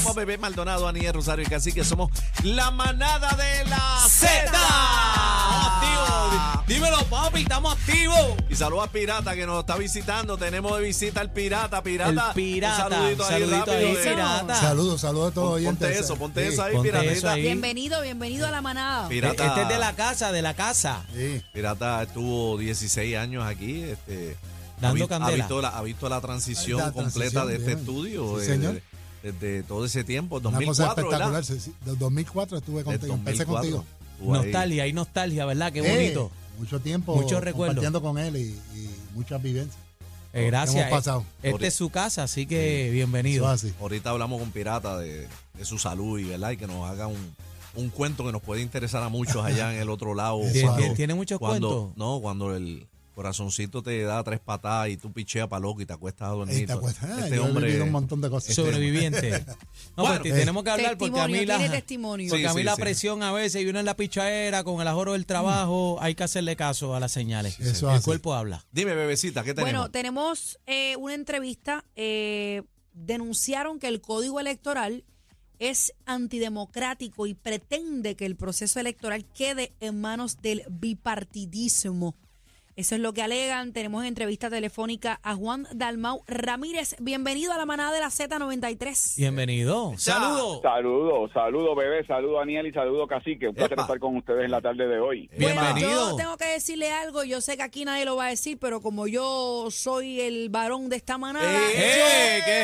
Somos Bebé Maldonado, Aniel Rosario y Cacique. Somos la manada de la Z. activos. Dímelo, papi, estamos activos. Y saludos a Pirata que nos está visitando. Tenemos de visita al Pirata. Pirata. El Pirata. Un saludito ahí Saludito rápido. ahí, de- Pirata. Saludos, saludos a todos Pon- oyentes. Ponte eso, ponte Sí, eso ahí, ponte Piratita. ahí. Bienvenido, bienvenido a la manada. Pirata. Este es de la casa, de la casa. Sí. Pirata estuvo 16 años aquí. Este, Dando ha, vi- candela. Ha visto, la, ha visto la transición La completa transición, de este bien. estudio. Sí, eh, señor. Desde todo ese tiempo, Una cosa 2004, espectacular. ¿verdad? sí, sí. Del 2004 estuve contigo. Empecé 2004. contigo. Ahí. Nostalgia, hay nostalgia, ¿verdad? Qué Eh, bonito. mucho tiempo Muchos recuerdos. compartiendo con él y, y muchas vivencias. Eh, gracias. hemos pasado. Este es su casa, así que bienvenido. Eso es así. Ahorita hablamos con Pirata de, de su salud y, ¿verdad? y que nos haga un, un cuento que nos puede interesar a muchos allá en el otro lado. Eso ¿Tiene, Cuando- tiene- tiene muchos cuando, cuentos? No, cuando el corazoncito te da tres patadas y tú picheas para loco y te acuestas a dormir. Ey, ¿te acuerdas? Ah, Este yo hombre. vivido un montón de cosas. Sobreviviente. No, Bueno, pues eh. tenemos que hablar porque a mí la, testimonio. porque Sí, a mí sí, la sí. presión a veces y uno en la pichadera con el ajoro del trabajo, hay que hacerle caso a las señales. Eso el así. cuerpo habla. Dime, bebecita, ¿qué tenemos? Bueno, tenemos eh, una entrevista. eh, denunciaron que el código electoral es antidemocrático y pretende que el proceso electoral quede en manos del bipartidismo. Eso es lo que alegan. Tenemos en entrevista telefónica a Juan Dalmau Ramírez. Bienvenido a la manada de la Z93. Bienvenido. Saludos. Saludos, saludos bebé, saludos Daniel y saludos Cacique. Un placer Epa. estar con ustedes en la tarde de hoy. Bueno, Bienvenido. yo tengo que decirle algo. Yo sé que aquí nadie lo va a decir, pero como yo soy el varón de esta manada, ¡Eh! ¿Qué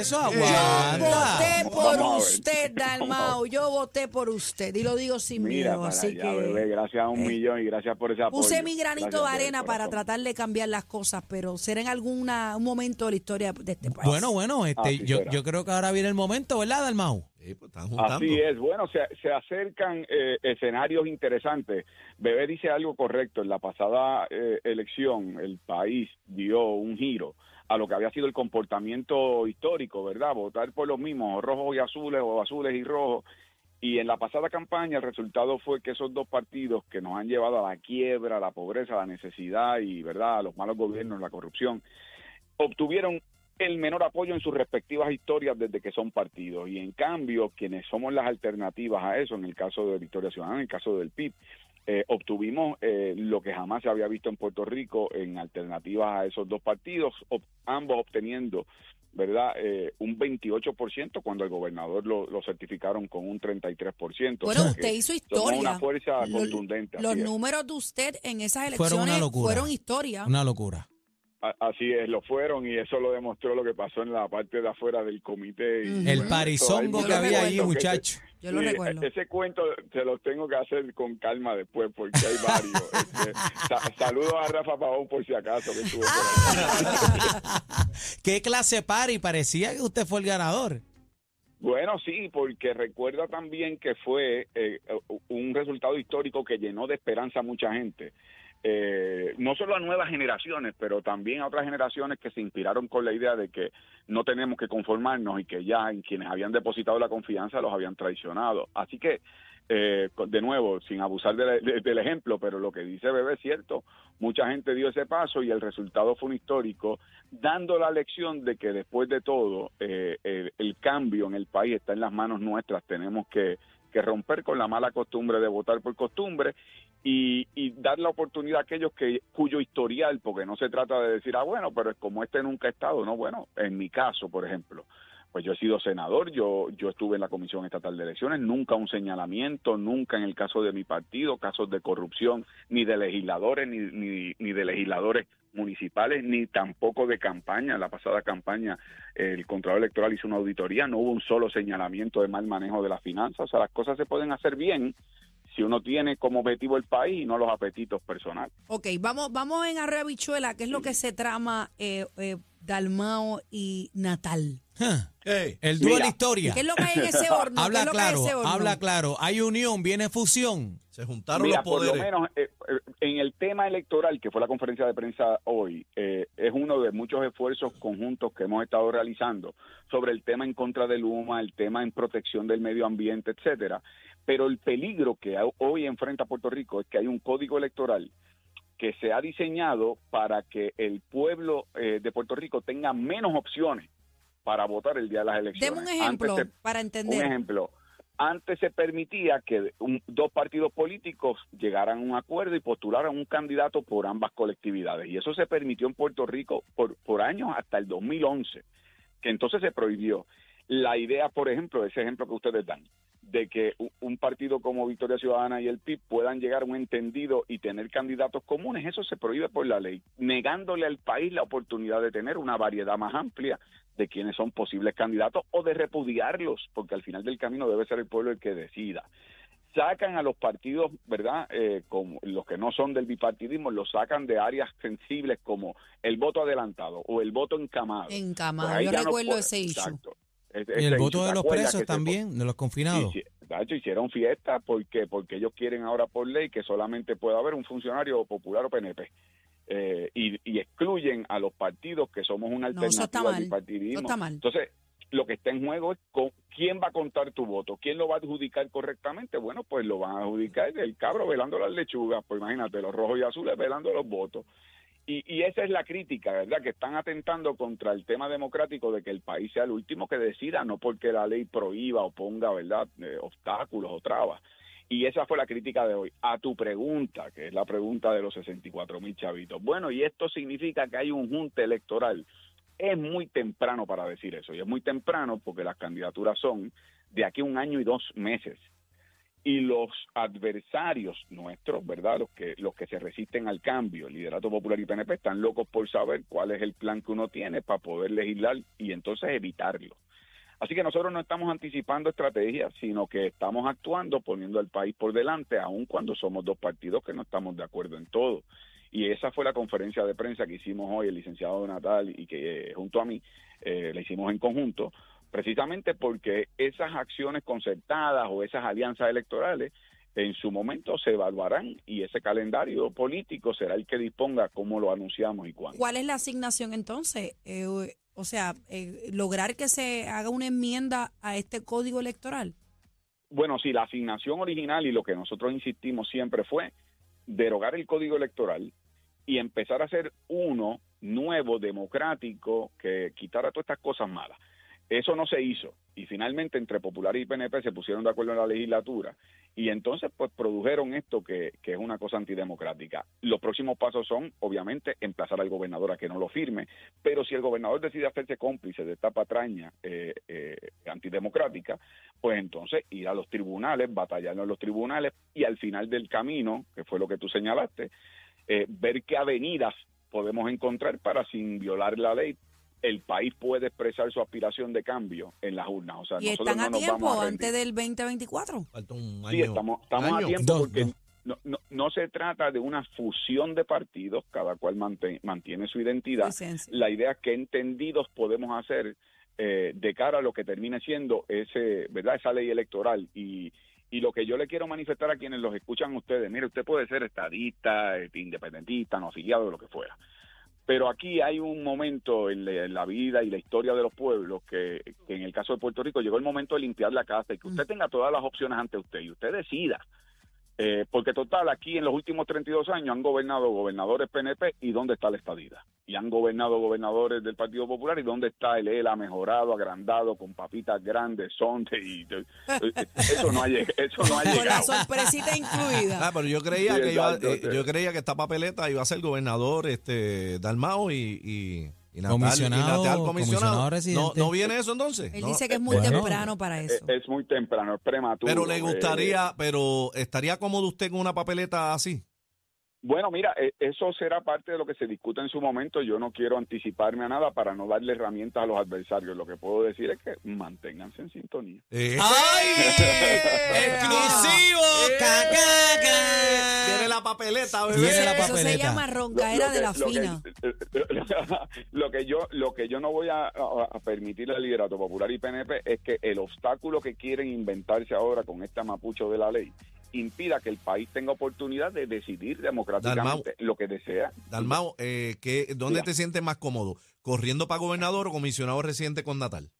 es eso? yo Aguanta. voté por usted, Dalmau. Yo voté por usted y lo digo sin Mira, miedo. para Así allá, bebé, gracias a un eh, millón y gracias por ese apoyo. puse mi granito de del para tratar de cambiar las cosas, pero será en algún un momento de la historia de este país. Bueno, bueno, este, yo, yo creo que ahora viene el momento, ¿verdad, Dalmau? Sí, pues, están juntando. Así es, bueno, se, se acercan eh, escenarios interesantes. Bebé dice algo correcto. En la pasada eh, elección, el país dio un giro a lo que había sido el comportamiento histórico, ¿verdad? Votar por los mismos, rojos y azules o azules y rojos. Y en la pasada campaña el resultado fue que esos dos partidos que nos han llevado a la quiebra, a la pobreza, a la necesidad y, ¿verdad?, a los malos gobiernos, la corrupción, obtuvieron el menor apoyo en sus respectivas historias desde que son partidos. Y en cambio, quienes somos las alternativas a eso, en el caso de Victoria Ciudadana, en el caso del PIB, eh, obtuvimos eh, lo que jamás se había visto en Puerto Rico en alternativas a esos dos partidos, ambos obteniendo verdad eh, un 28% cuando el gobernador lo, lo certificaron con un 33%. O Bueno, sea que usted hizo historia. una fuerza Lo- contundente. Los números de usted en esas Fueron una elecciones locura. fueron historia. Una locura. Así es, lo fueron y eso lo demostró lo que pasó en la parte de afuera del comité. y. El bueno, parizongo que había ahí, muchacho. Yo lo Sí, recuerdo. Ese cuento se los tengo que hacer con calma después porque hay varios. Este, sa- saludos a Rafa Pavón por si acaso que estuvo por. ¿Qué clase party? Parecía que usted fue el ganador. Bueno, sí, porque recuerda también que fue eh, un resultado histórico que llenó de esperanza a mucha gente. Eh, no solo a nuevas generaciones, pero también a otras generaciones que se inspiraron con la idea de que no tenemos que conformarnos y que ya en quienes habían depositado la confianza los habían traicionado. Así que, eh, de nuevo, sin abusar de- de- del ejemplo, pero lo que dice Bebé es cierto, mucha gente dio ese paso y el resultado fue un histórico, dando la lección de que después de todo eh, el, el cambio en el país está en las manos nuestras, tenemos que, que romper con la mala costumbre de votar por costumbre y, y dar la oportunidad a aquellos que cuyo historial, porque no se trata de decir, ah, bueno, pero es como este nunca ha estado, no, bueno, en mi caso, por ejemplo, pues yo he sido senador, yo, yo estuve en la Comisión Estatal de Elecciones, nunca un señalamiento, nunca en el caso de mi partido, casos de corrupción, ni de legisladores, ni, ni, ni de legisladores municipales, ni tampoco de campaña. La pasada campaña, el Contralor Electoral hizo una auditoría, no hubo un solo señalamiento de mal manejo de las finanzas, o sea, las cosas se pueden hacer bien si uno tiene como objetivo el país y no los apetitos personales. Ok, vamos, vamos en Arroyo Bichuela, ¿qué es lo que se trama eh, eh, Dalmao y Natal? El dúo de la historia. ¿Qué es lo que hay en ese horno? ¿Qué Habla que en claro, ese horno? habla claro. Hay unión, viene fusión. se juntaron Mira, los por lo poderes. menos eh, en el tema electoral, que fue la conferencia de prensa hoy, eh, es uno de muchos esfuerzos conjuntos que hemos estado realizando sobre el tema en contra del Luma, el tema en protección del medio ambiente, etcétera. Pero el peligro que ho- hoy enfrenta Puerto Rico es que hay un código electoral que se ha diseñado para que el pueblo eh, de Puerto Rico tenga menos opciones para votar el día de las elecciones. Deme un ejemplo Antes para un entender. ejemplo. Antes se permitía que dos partidos políticos llegaran a un acuerdo y postularan un candidato por ambas colectividades. Y eso se permitió en Puerto Rico por, por años hasta el 2011, que entonces se prohibió. La idea, por ejemplo, ese ejemplo que ustedes dan, de que un partido como Victoria Ciudadana y el PIB puedan llegar a un entendido y tener candidatos comunes, eso se prohíbe por la ley, negándole al país la oportunidad de tener una variedad más amplia de quienes son posibles candidatos o de repudiarlos, porque al final del camino debe ser el pueblo el que decida. Sacan a los partidos, ¿verdad? Eh, como los que no son del bipartidismo, los sacan de áreas sensibles como el voto adelantado o el voto encamado. Encamado. Pues Yo no recuerdo ese issue. Exacto. Y ese el voto ¿te de los presos también, de los confinados. Sí, sí, de hecho, hicieron fiesta porque porque ellos quieren ahora por ley que solamente pueda haber un funcionario popular o PNP. Eh, y, y excluyen a los partidos que somos una No, alternativa al bipartidismo. Eso está mal. Entonces, lo que está en juego es con quién va a contar tu voto, quién lo va a adjudicar correctamente. Bueno, pues lo van a adjudicar el cabro velando las lechugas, pues imagínate, los rojos y azules velando los votos. Y, y esa es la crítica, ¿verdad? Que están atentando contra el tema democrático de que el país sea el último que decida, no porque la ley prohíba o ponga, ¿verdad?, eh, obstáculos o trabas. Y esa fue la crítica de hoy. A tu pregunta, que es la pregunta de los 64 mil chavitos. Bueno, y esto significa que hay un junte electoral. Es muy temprano para decir eso, y es muy temprano porque las candidaturas son de aquí a un año y dos meses y los adversarios nuestros, ¿verdad? Los que los que se resisten al cambio, el liderato popular y PNP están locos por saber cuál es el plan que uno tiene para poder legislar y entonces evitarlo. Así que nosotros no estamos anticipando estrategias, sino que estamos actuando poniendo al país por delante, aun cuando somos dos partidos que no estamos de acuerdo en todo. Y esa fue la conferencia de prensa que hicimos hoy el licenciado Natal y que eh, junto a mí eh, la hicimos en conjunto, precisamente porque esas acciones concertadas o esas alianzas electorales en su momento se evaluarán y ese calendario político será el que disponga cómo lo anunciamos y cuándo. ¿Cuál es la asignación entonces? O sea, eh, lograr que se haga una enmienda a este código electoral. Bueno, sí, la asignación original y lo que nosotros insistimos siempre fue derogar el código electoral y empezar a hacer uno nuevo, democrático, que quitara todas estas cosas malas. Eso no se hizo y finalmente entre Popular y PNP se pusieron de acuerdo en la legislatura y entonces pues produjeron esto que, es una cosa antidemocrática. Los próximos pasos son obviamente emplazar al gobernador a que no lo firme, pero si el gobernador decide hacerse cómplice de esta patraña eh, eh, antidemocrática, pues entonces ir a los tribunales, batallarnos en los tribunales y al final del camino, que fue lo que tú señalaste, eh, ver qué avenidas podemos encontrar para sin violar la ley el país puede expresar su aspiración de cambio en las urnas. O sea, Y nosotros están no a nos tiempo vamos a rendir. antes del 2024. Falta un año. Sí, estamos, estamos a tiempo Dos, porque. No, no, no se trata de una fusión de partidos, cada cual mante- mantiene su identidad. Licencia. La idea es que entendidos podemos hacer eh, de cara a lo que termine siendo ese, ¿verdad? esa ley electoral. Y, y lo que yo le quiero manifestar a quienes los escuchan ustedes, mire, usted puede ser estadista, este, independentista, no afiliado, de lo que fuera. Pero aquí hay un momento en la, en la vida y la historia de los pueblos que, que en el caso de Puerto Rico llegó el momento de limpiar la casa y que usted tenga todas las opciones ante usted y usted decida. Eh, porque total, aquí en los últimos 32 años han gobernado gobernadores PNP y ¿dónde está la estadida? Y han gobernado gobernadores del Partido Popular y ¿dónde está el ELA mejorado, agrandado, con papitas grandes, sonde y... eh, Eso no ha, eso no ha Con la llegado. sorpresita incluida. Ah, pero yo creía Sí, que iba, eh, yo creía que esta papeleta iba a ser gobernador este Dalmao y, y, y Natal, Comisionado- y Natal comisionado ¿No, residente. ¿No viene eso entonces? Él No. dice que es muy Bueno. temprano para eso. Eh, Es muy temprano, es prematuro. Pero le eh, gustaría, pero ¿estaría cómodo usted con una papeleta así? Bueno, mira, eh, eso será parte de lo que se discute en su momento. Yo no quiero anticiparme a nada para no darle herramientas a los adversarios. Lo que puedo decir es que manténganse en sintonía. Eh, ¡Ay! ¡Exclusivo! Ca. Tiene la papeleta, bebé. Tiene la Eso se papeleta. llama roncaera de la lo que- fina. lo que yo lo que yo no voy a, a- a permitir al liderato popular y PNP es que el obstáculo que quieren inventarse ahora con este mapucho de la ley impida que el país tenga oportunidad de decidir democráticamente lo que desea. Dalmao, eh, ¿qué- ¿dónde Mira. te sientes más cómodo? ¿Corriendo para gobernador o comisionado residente con Natal?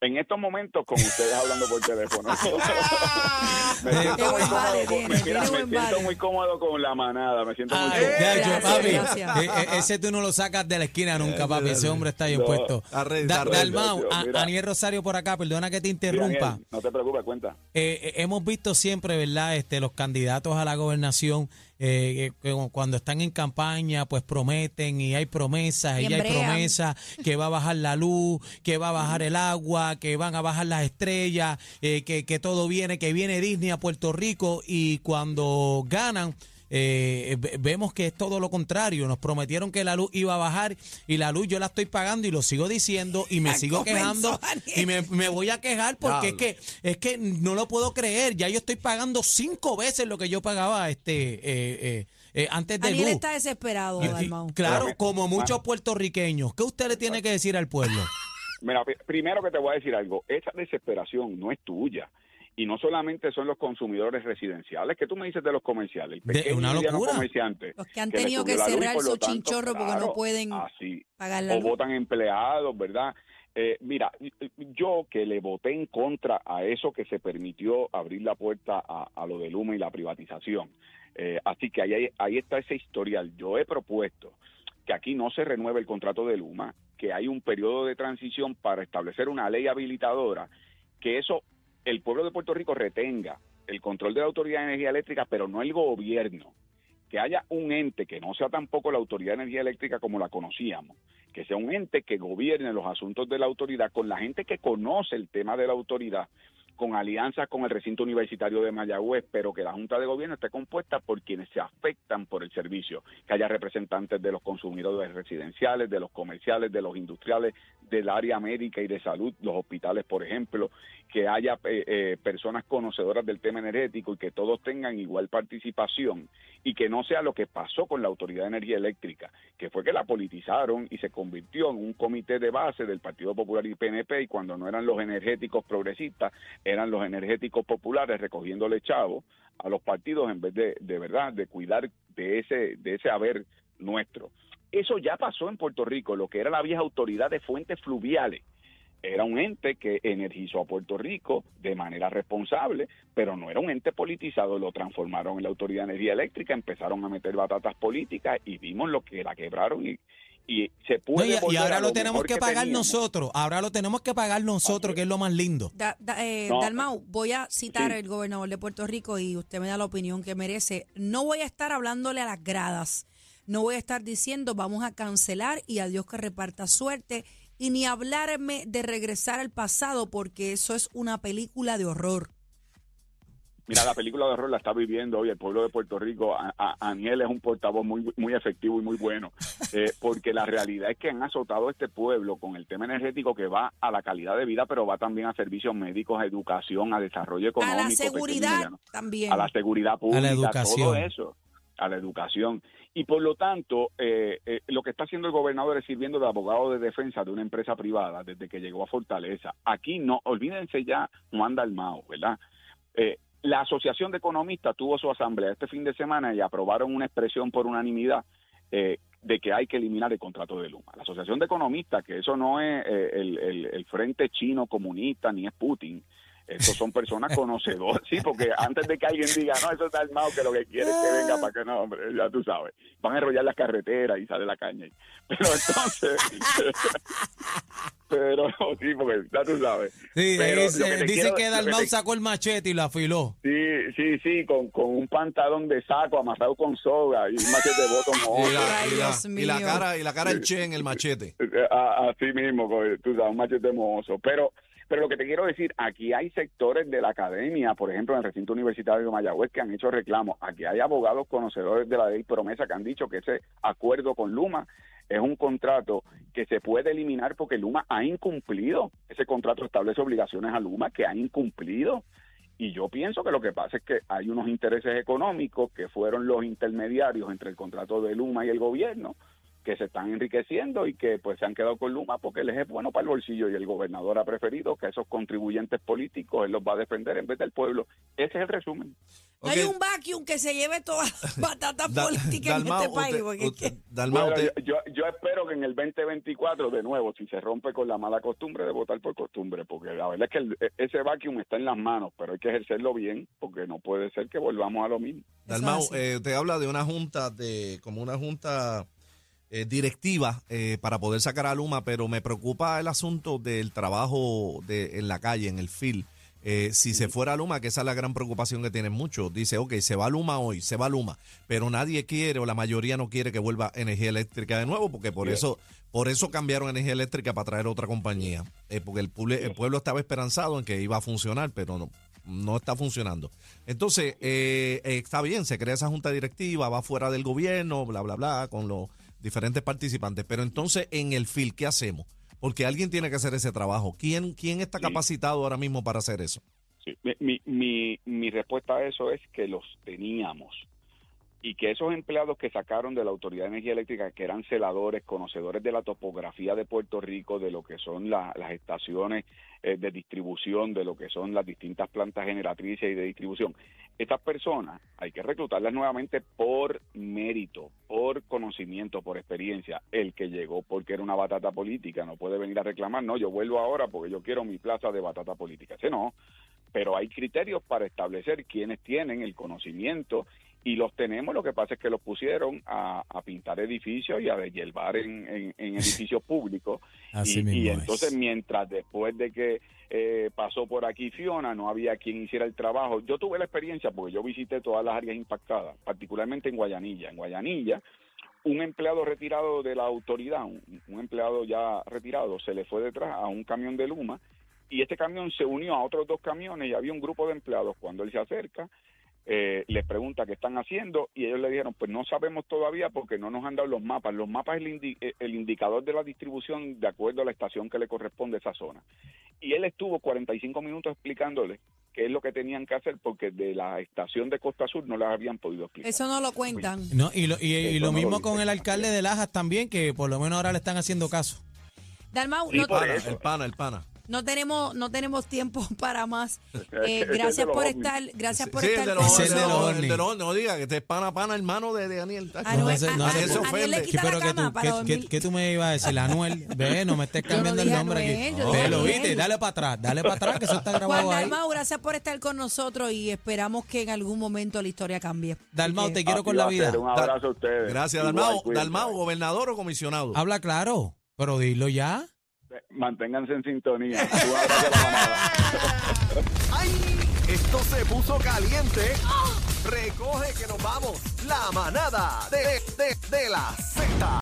En estos momentos, con ustedes hablando por teléfono. me siento, muy cómodo, con, tiene, mira, me siento muy cómodo con la manada. Me siento muy Ay, cómodo. ya, yo, Gracias, papi, gracias. eh, eh, ese tú no lo sacas de la esquina nunca, papi. Ese hombre está bien No, puesto. está re- Da- está re- Dalmau, Dios, a- mira. Aniel Rosario por acá, perdona que te interrumpa. Daniel, no te preocupes, cuenta. Eh, eh, hemos visto siempre, ¿verdad? Este, los candidatos a la gobernación, eh, cuando están en campaña, pues prometen y hay promesas, Y y hay promesas que va a bajar la luz, que va a bajar el agua, que van a bajar las estrellas, eh, que, que todo viene, que viene Disney a Puerto Rico y cuando ganan... eh, ve- vemos que es todo lo contrario. Nos prometieron que la luz iba a bajar y la luz yo la estoy pagando y lo sigo diciendo y me Ya sigo comenzó, quejando Daniel. y me, me voy a quejar porque es que es que no lo puedo creer. Ya yo estoy pagando cinco veces lo que yo pagaba este eh, eh, eh, antes de Daniel luz. está desesperado, Y- claro, como muchos puertorriqueños. ¿Qué usted le tiene que decir al pueblo? Mira, primero que te voy a decir algo, esa desesperación no es tuya. Y no solamente son los consumidores residenciales, que tú me dices de los comerciales, el De- pequeño una locura. comerciante. Los que han tenido que luz cerrar por su tanto, chinchorro porque no pueden así, pagar la o luz. votan empleados, ¿verdad? Eh, mira, yo que le voté en contra a eso que se permitió abrir la puerta a, a lo de Luma y la privatización. Eh, así que ahí, ahí está ese historial. Yo he propuesto que aquí no se renueve el contrato de Luma, que hay un periodo de transición para establecer una ley habilitadora, que eso el pueblo de Puerto Rico retenga el control de la Autoridad de Energía Eléctrica, pero no el gobierno. Que haya un ente que no sea tampoco la Autoridad de Energía Eléctrica como la conocíamos, que sea un ente que gobierne los asuntos de la autoridad con la gente que conoce el tema de la autoridad, con alianzas con el recinto universitario de Mayagüez, pero que la Junta de Gobierno esté compuesta por quienes se afectan por el servicio, que haya representantes de los consumidores residenciales, de los comerciales, de los industriales, del área médica y de salud, los hospitales, por ejemplo, que haya eh, eh, personas conocedoras del tema energético y que todos tengan igual participación y que no sea lo que pasó con la Autoridad de Energía Eléctrica, que fue que la politizaron y se convirtió en un comité de base del Partido Popular y PNP y cuando no eran los energéticos progresistas, eran los energéticos populares recogiéndole chavo a los partidos en vez de, de verdad, de cuidar de ese, de ese haber nuestro. Eso ya pasó en Puerto Rico, lo que era la vieja autoridad de fuentes fluviales era un ente que energizó a Puerto Rico de manera responsable, pero no era un ente politizado, lo transformaron en la Autoridad de Energía Eléctrica, empezaron a meter batatas políticas y vimos lo que la quebraron y, y se No, puede y, y volver a ahora lo tenemos que pagar nosotros. Ahora lo tenemos que pagar nosotros, que es lo más lindo. Da- da- eh, No. Dalmau, voy a citar Sí. al gobernador de Puerto Rico y usted me da la opinión que merece. No voy a estar hablándole a las gradas. No voy a estar diciendo vamos a cancelar y a Dios que reparta suerte. Y ni hablarme de regresar al pasado porque eso es una película de horror. Mira, la película de horror la está viviendo hoy el pueblo de Puerto Rico. A- a- Aniel es un portavoz muy muy efectivo y muy bueno, eh, porque la realidad es que han azotado a este pueblo con el tema energético que va a la calidad de vida, pero va también a servicios médicos, a educación, a desarrollo económico. A la seguridad también. a la seguridad pública, todo educación. eso, a la educación. Y por lo tanto, eh, eh, lo que está haciendo el gobernador es sirviendo de abogado de defensa de una empresa privada desde que llegó a Fortaleza. Aquí no, olvídense ya Juan Dalmao, ¿verdad? Eh, la Asociación de Economistas tuvo su asamblea este fin de semana y aprobaron una expresión por unanimidad eh, de que hay que eliminar el contrato de Luma. La Asociación de Economistas, que eso no es eh, el, el- el Frente Chino Comunista ni es Putin, estos son personas conocedoras, sí, porque antes de que alguien diga, no, eso está armado, que lo que quiere es que venga para que no, hombre, ya tú sabes, van a enrollar las carreteras y sale la caña. Pero entonces, sí, porque ya tú sabes. Sí, Pero dice, que dice quiero- que lo que Dalmau te- sacó el machete y lo afiló. Sí, sí, sí, con, con un pantalón de saco amarrado con soga y un machete de botón Y la, Ay, y la- y cara, y la cara del Che en el machete. Eh, Así mismo, pues, tú sabes, un machete mohoso. Pero Pero lo que te quiero decir, aquí hay sectores de la academia, por ejemplo, en el recinto universitario de Mayagüez, que han hecho reclamos. Aquí hay abogados conocedores de la ley promesa que han dicho que ese acuerdo con Luma es un contrato que se puede eliminar porque Luma ha incumplido. Ese contrato establece obligaciones a Luma que ha incumplido. Y yo pienso que lo que pasa es que hay unos intereses económicos que fueron los intermediarios entre el contrato de Luma y el gobierno que se están enriqueciendo y que pues se han quedado con Luma porque les es bueno para el bolsillo y el gobernador ha preferido que esos contribuyentes políticos él los va a defender en vez del pueblo. Ese es el resumen. Hay un vacuum que se lleve todas las batatas Da- políticas en este país. usted- porque es usted- que- Dalmau, Bueno, usted- yo, yo espero que en el 2024, de nuevo, si se rompe con la mala costumbre de votar por costumbre, porque la verdad es que el- ese vacuum está en las manos, pero hay que ejercerlo bien, porque no puede ser que volvamos a lo mismo. Dalmau, eh, te habla de una junta, de como una junta eh, directiva eh, para poder sacar a Luma, pero me preocupa el asunto del trabajo de, en la calle, en el field. Eh, si se fuera Luma, que esa es la gran preocupación que tienen muchos, dice, ok, se va Luma hoy, se va Luma, pero nadie quiere o la mayoría no quiere que vuelva energía eléctrica de nuevo, porque por Bien. eso por eso cambiaron energía eléctrica para traer otra compañía, eh, porque el, pueblo- el pueblo estaba esperanzado en que iba a funcionar, pero no, no está funcionando. Entonces, eh, está bien, se crea esa junta directiva, va fuera del gobierno, bla, bla, bla, con los diferentes participantes, pero entonces en el FIL, ¿qué hacemos? Porque alguien tiene que hacer ese trabajo. ¿Quién, quién está capacitado ahora mismo para hacer eso? Sí, mi, mi, mi, mi respuesta a eso es que los teníamos y que esos empleados que sacaron de la Autoridad de Energía Eléctrica, que eran celadores, conocedores de la topografía de Puerto Rico, de lo que son la- las estaciones eh, de distribución, de lo que son las distintas plantas generatrices y de distribución, estas personas hay que reclutarlas nuevamente por mérito, por conocimiento, por experiencia. El que llegó porque era una batata política no puede venir a reclamar, no, yo vuelvo ahora porque yo quiero mi plaza de batata política. Ese no, pero hay criterios para establecer quiénes tienen el conocimiento y los tenemos, lo que pasa es que los pusieron a, a pintar edificios y a deshiervar en, en, en edificios públicos Así y, mismo y es. entonces mientras después de que eh, pasó por aquí Fiona no había quien hiciera el trabajo, yo tuve la experiencia porque yo visité todas las áreas impactadas, particularmente en Guayanilla, en Guayanilla un empleado retirado de la autoridad, un, un empleado ya retirado, se le fue detrás a un camión de Luma y este camión se unió a otros dos camiones y había un grupo de empleados. Cuando él se acerca, eh, le pregunta qué están haciendo y ellos le dijeron, pues no sabemos todavía porque no nos han dado los mapas. Los mapas es el, indi- eh, el indicador de la distribución de acuerdo a la estación que le corresponde a esa zona. Y él estuvo 45 minutos explicándole qué es lo que tenían que hacer porque de la estación de Costa Sur no les habían podido explicar. Eso no lo cuentan. No, y lo, y, lo no mismo con el alcalde de Lajas también, que por lo menos ahora le están haciendo caso. Dalmau, Sí, no, por Pana, eso. el pana, el pana. No tenemos no tenemos tiempo para más. Eh, gracias por estar, gracias por Sí, el estar de los, el de de los- los el de ovnis. los- no diga que este es pana, pana, hermano de, de Daniel. No, no, se ofende. pero que tú, para ¿qué, dormir. qué- qué tú me ibas a decir? Anuel, ve, no me estés no cambiando el nombre Anuel, aquí. lo viste, dale para atrás, dale para atrás, que eso está Juan grabado ahí. Dalmau, gracias por estar con nosotros y esperamos que en algún momento la historia cambie. Dalmau, te quiero con la vida. Un abrazo a ustedes. Gracias, Dalmau. Dalmau, gobernador o comisionado. Habla claro, pero dilo ya. Manténganse en sintonía. ¡Ay! Esto se puso caliente. Recoge que nos vamos. La manada de, de, de la Z.